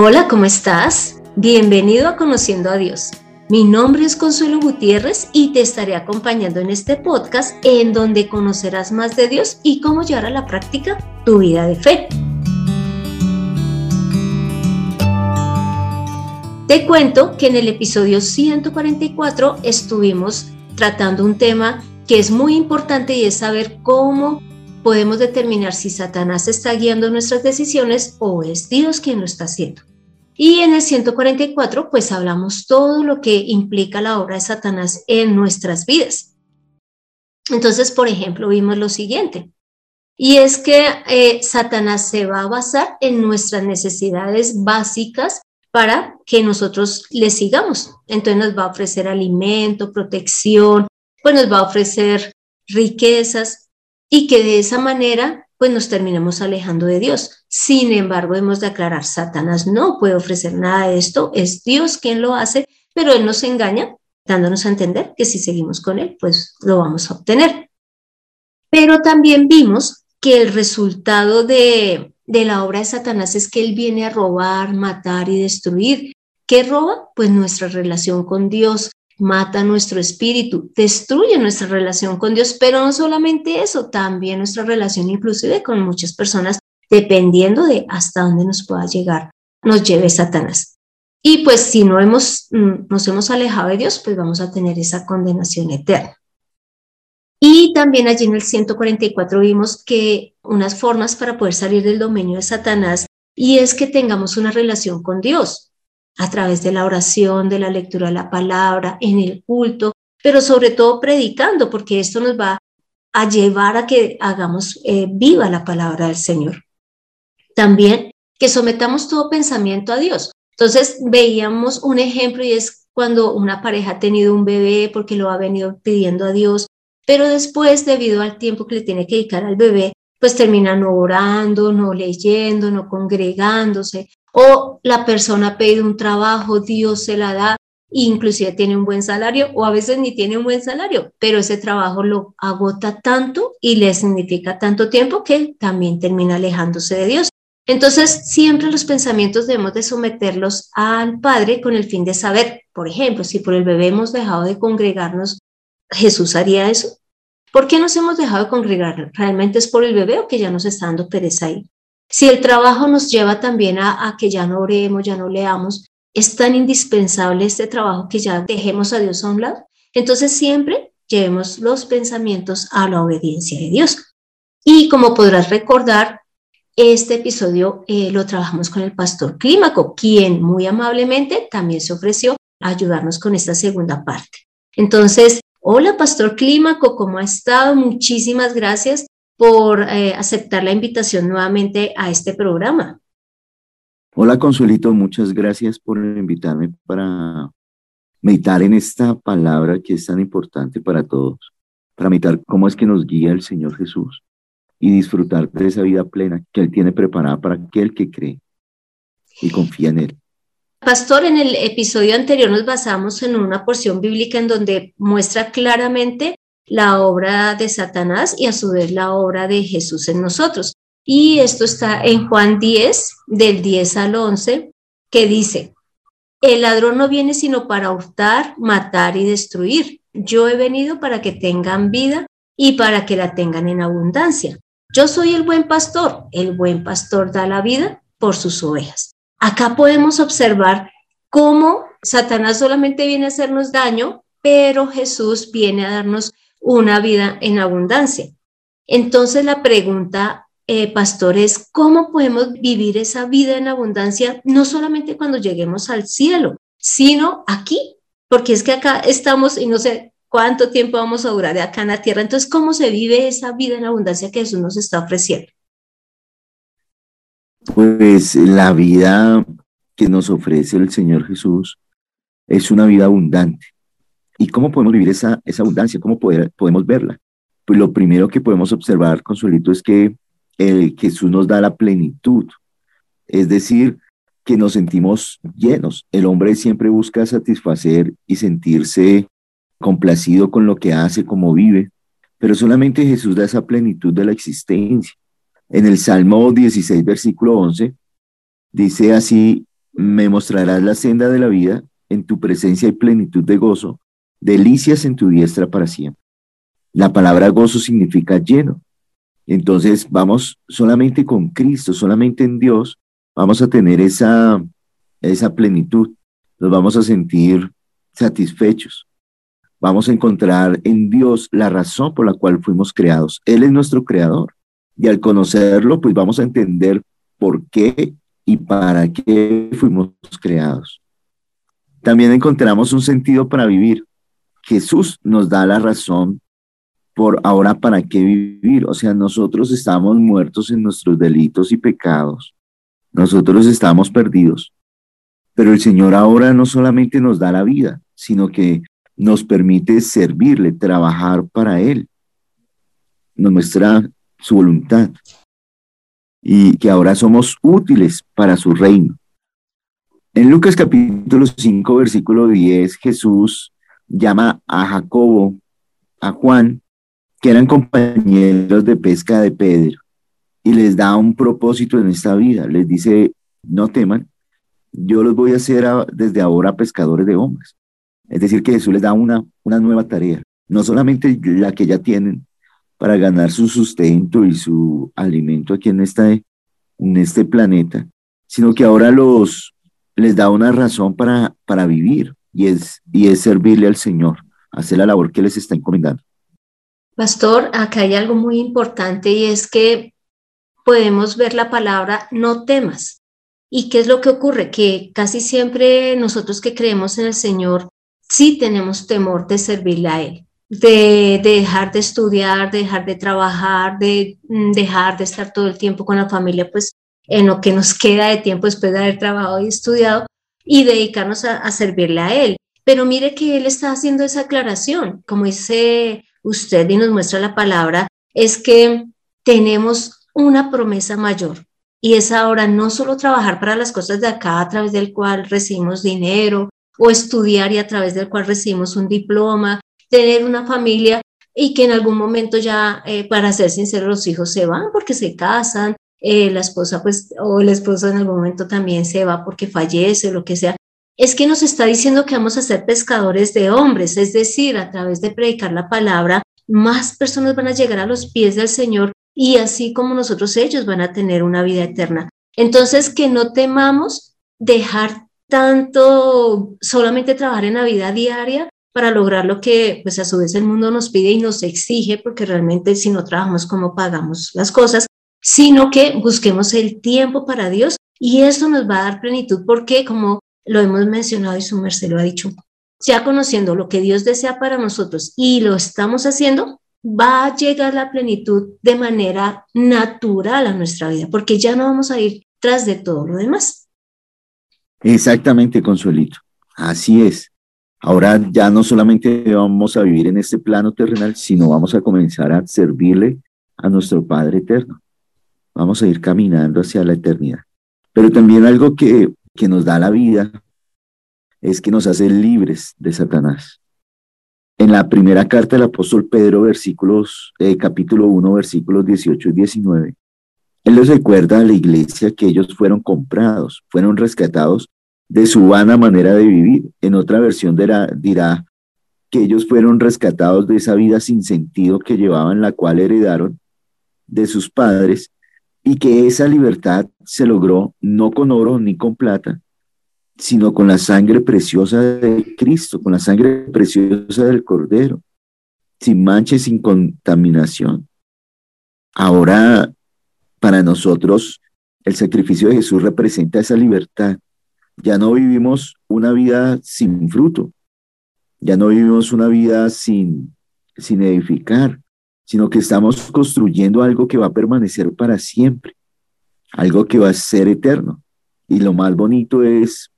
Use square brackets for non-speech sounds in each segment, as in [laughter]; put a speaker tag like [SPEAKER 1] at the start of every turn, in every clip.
[SPEAKER 1] Hola, ¿cómo estás? Bienvenido a Conociendo a Dios. Mi nombre es Consuelo Gutiérrez y te estaré acompañando en este podcast en donde conocerás más de Dios y cómo llevar a la práctica tu vida de fe. Te cuento que en el episodio 144 estuvimos tratando un tema que es muy importante y es saber cómo podemos determinar si Satanás está guiando nuestras decisiones o es Dios quien lo está haciendo. Y en el 144, pues hablamos todo lo que implica la obra de Satanás en nuestras vidas. Entonces, por ejemplo, vimos lo siguiente, y es que eh, Satanás se va a basar en nuestras necesidades básicas para que nosotros le sigamos. Entonces nos va a ofrecer alimento, protección, pues nos va a ofrecer riquezas, y que de esa manera pues nos terminemos alejando de Dios. Sin embargo, hemos de aclarar, Satanás no puede ofrecer nada de esto, es Dios quien lo hace, pero Él nos engaña, dándonos a entender que si seguimos con Él, pues lo vamos a obtener. Pero también vimos que el resultado de, de la obra de Satanás es que Él viene a robar, matar y destruir. ¿Qué roba? Pues nuestra relación con Dios, mata nuestro espíritu, destruye nuestra relación con Dios, pero no solamente eso, también nuestra relación inclusive con muchas personas, dependiendo de hasta dónde nos pueda llegar, nos lleve Satanás. Y pues si no hemos, mm, nos hemos alejado de Dios, pues vamos a tener esa condenación eterna. Y también allí en el 144 vimos que unas formas para poder salir del dominio de Satanás y es que tengamos una relación con Dios a través de la oración, de la lectura de la palabra, en el culto, pero sobre todo predicando, porque esto nos va a llevar a que hagamos eh, viva la palabra del Señor. También que sometamos todo pensamiento a Dios. Entonces veíamos un ejemplo y es cuando una pareja ha tenido un bebé porque lo ha venido pidiendo a Dios, pero después, debido al tiempo que le tiene que dedicar al bebé, pues termina no orando, no leyendo, no congregándose, o la persona ha pedido un trabajo, Dios se la da, inclusive tiene un buen salario o a veces ni tiene un buen salario, pero ese trabajo lo agota tanto y le significa tanto tiempo que también termina alejándose de Dios. Entonces, siempre los pensamientos debemos de someterlos al Padre con el fin de saber, por ejemplo, si por el bebé hemos dejado de congregarnos, ¿Jesús haría eso? ¿Por qué nos hemos dejado de congregar? ¿Realmente es por el bebé o que ya nos está dando pereza ahí? Si el trabajo nos lleva también a, que ya no oremos, ya no leamos, es tan indispensable este trabajo que ya dejemos a Dios a un lado. Entonces siempre llevemos los pensamientos a la obediencia de Dios. Y como podrás recordar, este episodio eh, lo trabajamos con el pastor Clímaco, quien muy amablemente también se ofreció a ayudarnos con esta segunda parte. Entonces, hola pastor Clímaco, ¿cómo ha estado? Muchísimas gracias por eh, aceptar la invitación nuevamente a este programa.
[SPEAKER 2] Hola Consuelito, muchas gracias por invitarme para meditar en esta palabra que es tan importante para todos, para meditar cómo es que nos guía el Señor Jesús y disfrutar de esa vida plena que Él tiene preparada para aquel que cree y confía en Él.
[SPEAKER 1] Pastor, en el episodio anterior nos basamos en una porción bíblica en donde muestra claramente la obra de Satanás y a su vez la obra de Jesús en nosotros. Y esto está en Juan 10, del 10 al 11, que dice, el ladrón no viene sino para hurtar, matar y destruir. Yo he venido para que tengan vida y para que la tengan en abundancia. Yo soy el buen pastor. El buen pastor da la vida por sus ovejas. Acá podemos observar cómo Satanás solamente viene a hacernos daño, pero Jesús viene a darnos una vida en abundancia. Entonces la pregunta, eh, pastor, es cómo podemos vivir esa vida en abundancia, no solamente cuando lleguemos al cielo, sino aquí, porque es que acá estamos y no sé cuánto tiempo vamos a durar de acá en la tierra. Entonces, ¿cómo se vive esa vida en abundancia que Jesús nos está ofreciendo?
[SPEAKER 2] Pues la vida que nos ofrece el Señor Jesús es una vida abundante. ¿Y cómo podemos vivir esa, esa abundancia? ¿Cómo podemos verla? Pues lo primero que podemos observar, Consuelito, es que Jesús nos da la plenitud, es decir, que nos sentimos llenos. El hombre siempre busca satisfacer y sentirse complacido con lo que hace, como vive, pero solamente Jesús da esa plenitud de la existencia. En el Salmo 16, versículo 11, dice así me mostrarás la senda de la vida, en tu presencia y plenitud de gozo, delicias en tu diestra para siempre. La palabra gozo significa lleno. Entonces vamos solamente con Cristo, solamente en Dios, vamos a tener esa, esa plenitud, nos vamos a sentir satisfechos. Vamos a encontrar en Dios la razón por la cual fuimos creados. Él es nuestro creador. Y al conocerlo, pues vamos a entender por qué y para qué fuimos creados. También encontramos un sentido para vivir. Jesús nos da la razón por ahora para qué vivir. O sea, nosotros estamos muertos en nuestros delitos y pecados. Nosotros estamos perdidos. Pero el Señor ahora no solamente nos da la vida, sino que nos permite servirle, trabajar para Él. Nos muestra su voluntad y que ahora somos útiles para su reino. En Lucas capítulo 5, versículo 10, Jesús llama a Jacobo, a Juan, que eran compañeros de pesca de Pedro, y les da un propósito en esta vida. Les dice, no teman, yo los voy a hacer desde ahora pescadores de hombres. Es decir, que Jesús les da una, una nueva tarea, no solamente la que ya tienen para ganar su sustento y su alimento aquí en, esta, en este planeta, sino que ahora los, les da una razón para, para vivir y es, y es servirle al Señor, hacer la labor que les está encomendando.
[SPEAKER 1] Pastor, acá hay algo muy importante y es que podemos ver la palabra no temas. ¿Y qué es lo que ocurre? Que casi siempre nosotros que creemos en el Señor sí tenemos temor de servirle a Él, de, dejar de estudiar, de dejar de trabajar, de mm, dejar de estar todo el tiempo con la familia, pues en lo que nos [laughs] queda de tiempo después de haber trabajado y estudiado y dedicarnos a, servirle a Él. Pero mire que Él está haciendo esa aclaración, como dice usted y nos muestra la palabra, es que tenemos una promesa mayor y es ahora no solo trabajar para las cosas de acá a través del cual recibimos dinero o estudiar y a través del cual recibimos un diploma, tener una familia y que en algún momento ya, eh, para ser sinceros, los hijos se van porque se casan, eh, la esposa pues o el esposo en algún momento también se va porque fallece, lo que sea. Es que nos está diciendo que vamos a ser pescadores de hombres, es decir, a través de predicar la palabra, más personas van a llegar a los pies del Señor y así como nosotros ellos van a tener una vida eterna. Entonces, que no temamos dejar tanto solamente trabajar en la vida diaria para lograr lo que pues a su vez el mundo nos pide y nos exige, porque realmente si no trabajamos, ¿cómo pagamos las cosas? Sino que busquemos el tiempo para Dios y eso nos va a dar plenitud porque como lo hemos mencionado y su merced lo ha dicho, ya conociendo lo que Dios desea para nosotros y lo estamos haciendo, va a llegar la plenitud de manera natural a nuestra vida, porque ya no vamos a ir tras de todo lo demás.
[SPEAKER 2] Exactamente, Consuelito. Así es. Ahora ya no solamente vamos a vivir en este plano terrenal, sino vamos a comenzar a servirle a nuestro Padre eterno. Vamos a ir caminando hacia la eternidad. Pero también algo que, que nos da la vida es que nos hace libres de Satanás. En la primera carta del apóstol Pedro, versículos, eh, capítulo 1, versículos 18 y 19, él les recuerda a la iglesia que ellos fueron comprados, fueron rescatados de su vana manera de vivir. En otra versión dirá, que ellos fueron rescatados de esa vida sin sentido que llevaban, la cual heredaron de sus padres, y que esa libertad se logró no con oro ni con plata, sino con la sangre preciosa de Cristo, con la sangre preciosa del Cordero, sin mancha sin contaminación. Ahora para nosotros el sacrificio de Jesús representa esa libertad. Ya no vivimos una vida sin fruto, ya no vivimos una vida sin, sin edificar, sino que estamos construyendo algo que va a permanecer para siempre, algo que va a ser eterno. Y lo más bonito es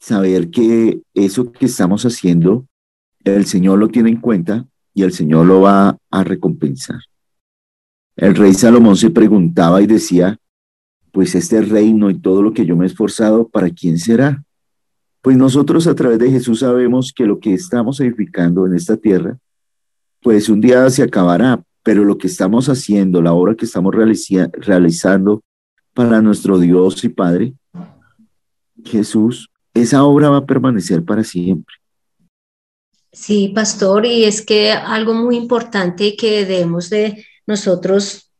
[SPEAKER 2] saber que eso que estamos haciendo, el Señor lo tiene en cuenta y el Señor lo va a recompensar. El rey Salomón se preguntaba y decía, pues este reino y todo lo que yo me he esforzado, ¿para quién será? Pues nosotros a través de Jesús sabemos que lo que estamos edificando en esta tierra, pues un día se acabará, pero lo que estamos haciendo, la obra que estamos realizando para nuestro Dios y Padre, Jesús, esa obra va a permanecer para siempre.
[SPEAKER 1] Sí, pastor, y es que algo muy importante que debemos de nosotros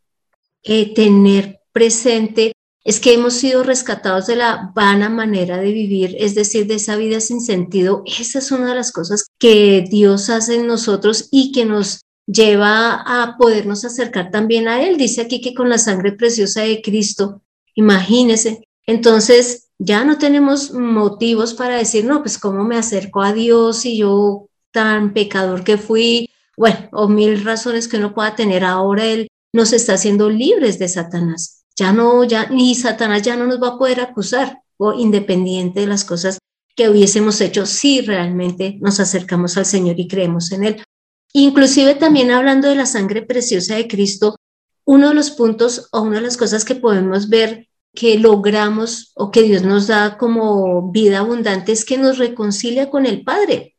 [SPEAKER 1] eh, tener presente es que hemos sido rescatados de la vana manera de vivir, es decir, de esa vida sin sentido. Esa es una de las cosas que Dios hace en nosotros y que nos lleva a podernos acercar también a Él. Dice aquí que con la sangre preciosa de Cristo, imagínese. Entonces, ya no tenemos motivos para decir, no, pues cómo me acerco a Dios y yo tan pecador que fui, bueno, o mil razones que uno pueda tener. Ahora Él nos está haciendo libres de Satanás. Ya no, ya, ni Satanás ya no nos va a poder acusar, o independiente de las cosas que hubiésemos hecho si realmente nos acercamos al Señor y creemos en Él. Inclusive también hablando de la sangre preciosa de Cristo, uno de los puntos o una de las cosas que podemos ver que logramos o que Dios nos da como vida abundante es que nos reconcilia con el Padre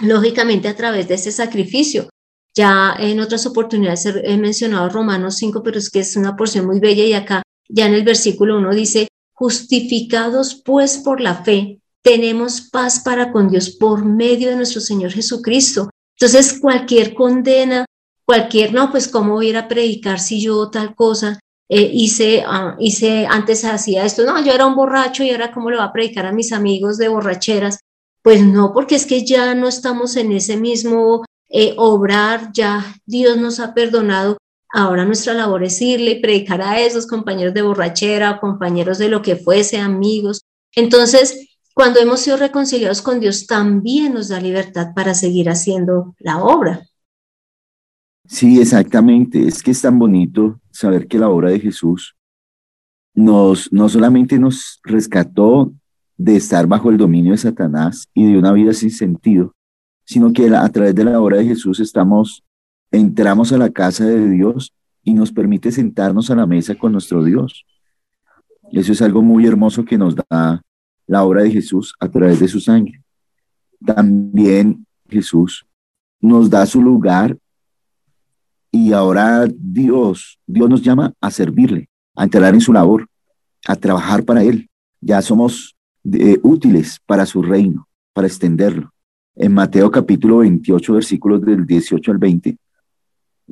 [SPEAKER 1] lógicamente a través de ese sacrificio. Ya en otras oportunidades he mencionado Romanos 5, pero es que es una porción muy bella y acá ya en el versículo 1 dice, justificados pues por la fe, tenemos paz para con Dios por medio de nuestro Señor Jesucristo. Entonces, cualquier condena, cualquier, no, pues cómo voy a predicar si yo tal cosa, eh, hice, ah, hice, antes hacía esto, no, yo era un borracho y ahora cómo le voy a predicar a mis amigos de borracheras. Pues no, porque es que ya no estamos en ese mismo eh, obrar, ya Dios nos ha perdonado. Ahora nuestra labor es irle y predicar a esos compañeros de borrachera, compañeros de lo que fuese, amigos. Entonces, cuando hemos sido reconciliados con Dios, también nos da libertad para seguir haciendo la obra.
[SPEAKER 2] Sí, exactamente. Es que es tan bonito saber que la obra de Jesús nos, no solamente nos rescató de estar bajo el dominio de Satanás y de una vida sin sentido, sino que a través de la obra de Jesús estamos, entramos a la casa de Dios y nos permite sentarnos a la mesa con nuestro Dios. Eso es algo muy hermoso que nos da la obra de Jesús a través de su sangre. También Jesús nos da su lugar y ahora Dios, Dios nos llama a servirle, a entrar en su labor, a trabajar para Él. Ya somos útiles para su reino, para extenderlo. En Mateo capítulo 28, versículos del 18 al 20,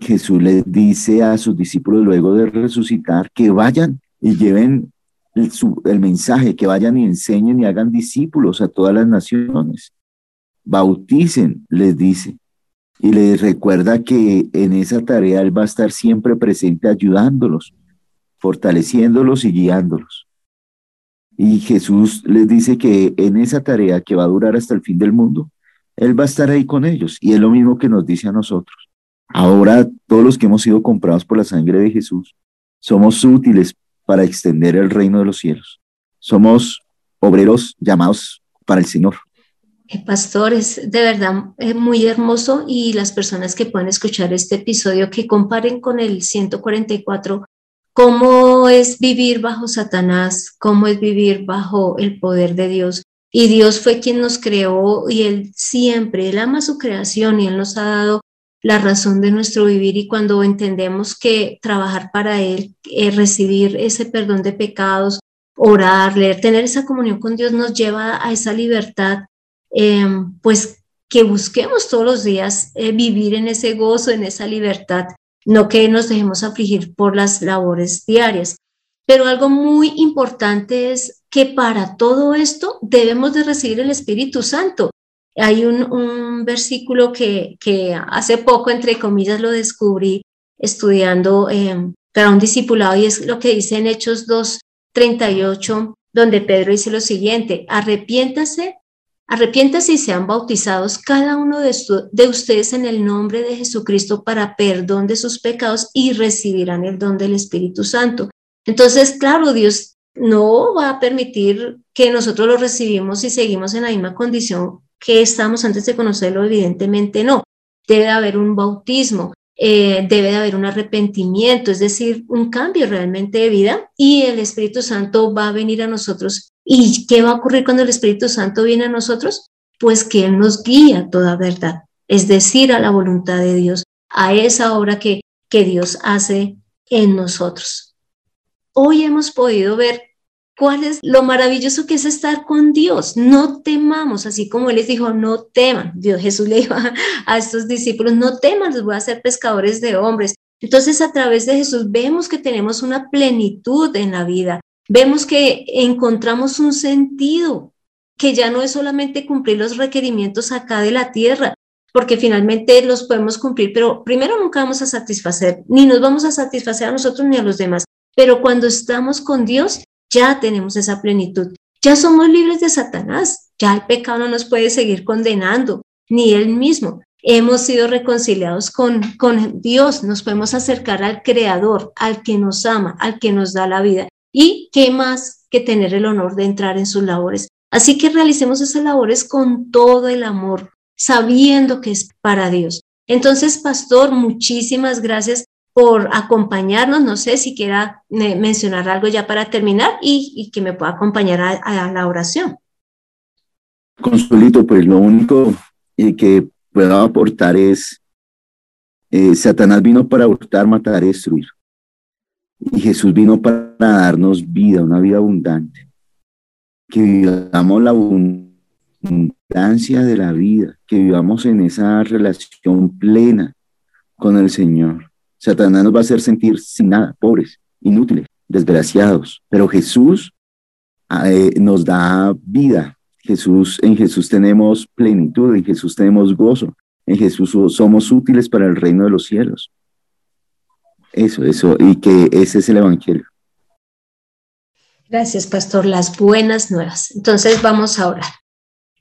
[SPEAKER 2] Jesús les dice a sus discípulos luego de resucitar que vayan y lleven el, el mensaje, que vayan y enseñen y hagan discípulos a todas las naciones. Bauticen, les dice, y les recuerda que en esa tarea Él va a estar siempre presente ayudándolos, fortaleciéndolos y guiándolos. Y Jesús les dice que en esa tarea que va a durar hasta el fin del mundo, Él va a estar ahí con ellos. Y es lo mismo que nos dice a nosotros. Ahora todos los que hemos sido comprados por la sangre de Jesús, somos útiles para extender el reino de los cielos. Somos obreros llamados para el Señor.
[SPEAKER 1] Eh, pastores, de verdad es muy hermoso y las personas que puedan escuchar este episodio que comparen con el 144 cómo es vivir bajo Satanás, cómo es vivir bajo el poder de Dios. Y Dios fue quien nos creó y Él siempre, Él ama su creación y Él nos ha dado la razón de nuestro vivir y cuando entendemos que trabajar para Él, eh, recibir ese perdón de pecados, orar, leer, tener esa comunión con Dios nos lleva a esa libertad, em, pues que busquemos todos los días eh, vivir en ese gozo, en esa libertad no que nos dejemos afligir por las labores diarias. Pero algo muy importante es que para todo esto debemos de recibir el Espíritu Santo. Hay un, versículo que, hace poco, entre comillas, lo descubrí estudiando eh, para un discipulado y es lo que dice en Hechos 2, 38, donde Pedro dice lo siguiente, arrepiéntase Arrepiéntase y sean bautizados cada uno de, ustedes en el nombre de Jesucristo para perdón de sus pecados y recibirán el don del Espíritu Santo. Entonces, claro, Dios no va a permitir que nosotros lo recibimos y seguimos en la misma condición que estamos antes de conocerlo, evidentemente no. Debe haber un bautismo, eh, debe de haber un arrepentimiento, es decir, un cambio realmente de vida y el Espíritu Santo va a venir a nosotros ¿Y qué va a ocurrir cuando el Espíritu Santo viene a nosotros? Pues que Él nos guía toda verdad, es decir, a la voluntad de Dios, a esa obra que, que Dios hace en nosotros. Hoy hemos podido ver cuál es lo maravilloso que es estar con Dios. No temamos, así como Él les dijo, no teman. Dios Jesús le dijo a, estos discípulos, no teman, los voy a hacer pescadores de hombres. Entonces a través de Jesús vemos que tenemos una plenitud en la vida, vemos que encontramos un sentido, que ya no es solamente cumplir los requerimientos acá de la tierra, porque finalmente los podemos cumplir, pero primero nunca vamos a satisfacer, ni nos vamos a satisfacer a nosotros ni a los demás. Pero cuando estamos con Dios, ya tenemos esa plenitud. Ya somos libres de Satanás, ya el pecado no nos puede seguir condenando, ni él mismo. Hemos sido reconciliados con, con Dios, nos podemos acercar al Creador, al que nos ama, al que nos da la vida. ¿Y qué más que tener el honor de entrar en sus labores? Así que realicemos esas labores con todo el amor, sabiendo que es para Dios. Entonces, pastor, muchísimas gracias por acompañarnos. No sé si quiera eh, mencionar algo ya para terminar y, que me pueda acompañar a, la oración.
[SPEAKER 2] Consuelito, pues lo único eh, que puedo aportar es, eh, Satanás vino para hurtar, matar destruir. Y Jesús vino para darnos vida, una vida abundante. Que vivamos la abundancia de la vida, que vivamos en esa relación plena con el Señor Satanás nos va a hacer sentir sin nada, pobres, inútiles, desgraciados. Pero Jesús eh, nos da vida. Jesús, en Jesús tenemos plenitud, en Jesús tenemos gozo, en Jesús somos útiles para el reino de los cielos. Eso, eso, y que ese es el Evangelio.
[SPEAKER 1] Gracias, pastor. Las buenas nuevas. Entonces vamos a orar.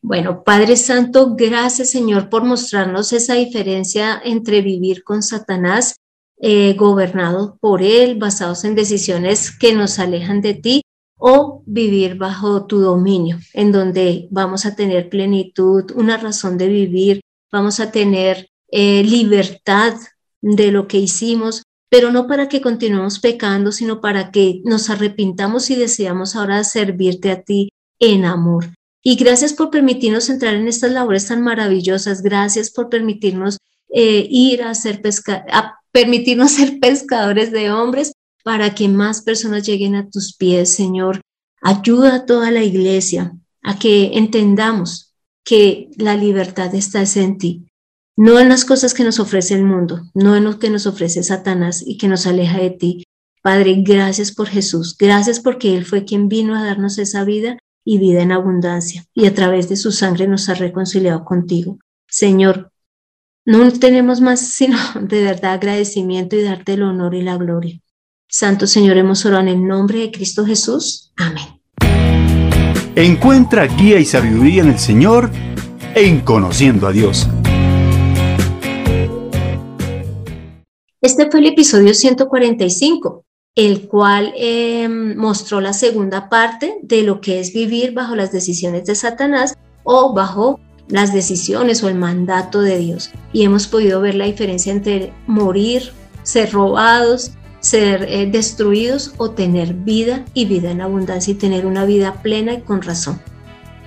[SPEAKER 1] Bueno, Padre Santo, gracias Señor por mostrarnos esa diferencia entre vivir con Satanás eh, gobernados por Él, basados en decisiones que nos alejan de ti, o vivir bajo tu dominio, en donde vamos a tener plenitud, una razón de vivir, vamos a tener eh, libertad de lo que hicimos, pero no para que continuemos pecando, sino para que nos arrepintamos y deseamos ahora servirte a ti en amor. Y gracias por permitirnos entrar en estas labores tan maravillosas, gracias por permitirnos eh, ir a hacer pesca, permitirnos ser pescadores de hombres para que más personas lleguen a tus pies, Señor. Ayuda a toda la iglesia a que entendamos que la libertad está en ti, no en las cosas que nos ofrece el mundo, no en lo que nos ofrece Satanás y que nos aleja de ti. Padre, gracias por Jesús, gracias porque Él fue quien vino a darnos esa vida y vida en abundancia, y a través de su sangre nos ha reconciliado contigo. Señor, no tenemos más sino [laughs] de verdad agradecimiento y darte el honor y la gloria. Santo Señor, hemos orado en el nombre de Cristo Jesús. Amén.
[SPEAKER 3] Encuentra guía y sabiduría en el Señor en conociendo a Dios.
[SPEAKER 1] Este fue el episodio 145, el cual em, mostró la segunda parte de lo que es vivir bajo las decisiones de Satanás o bajo las decisiones o el mandato de Dios. Y hemos podido ver la diferencia entre morir, ser robados, ser eh, destruidos o tener vida y vida en abundancia y tener una vida plena y con razón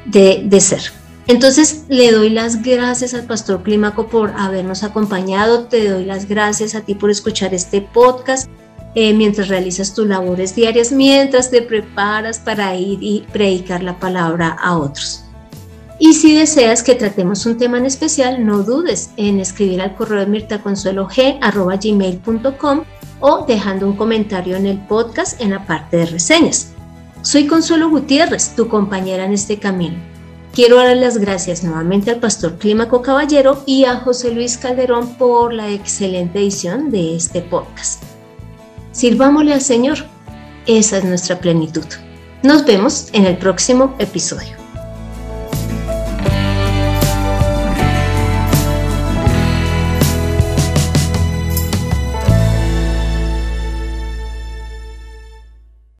[SPEAKER 1] de, de ser. Entonces le doy las gracias al pastor Clímaco por habernos acompañado, te doy las gracias a ti por escuchar este podcast eh, mientras realizas tus labores diarias, mientras te preparas para ir y predicar la palabra a otros. Y si deseas que tratemos un tema en especial, no dudes en escribir al correo de mirtaconsuelog.gmail.com o dejando un comentario en el podcast en la parte de reseñas. Soy Consuelo Gutiérrez, tu compañera en este camino. Quiero dar las gracias nuevamente al pastor Clímaco Caballero y a José Luis Calderón por la excelente edición de este podcast. Sirvámosle al Señor. Esa es nuestra plenitud. Nos vemos en el próximo episodio.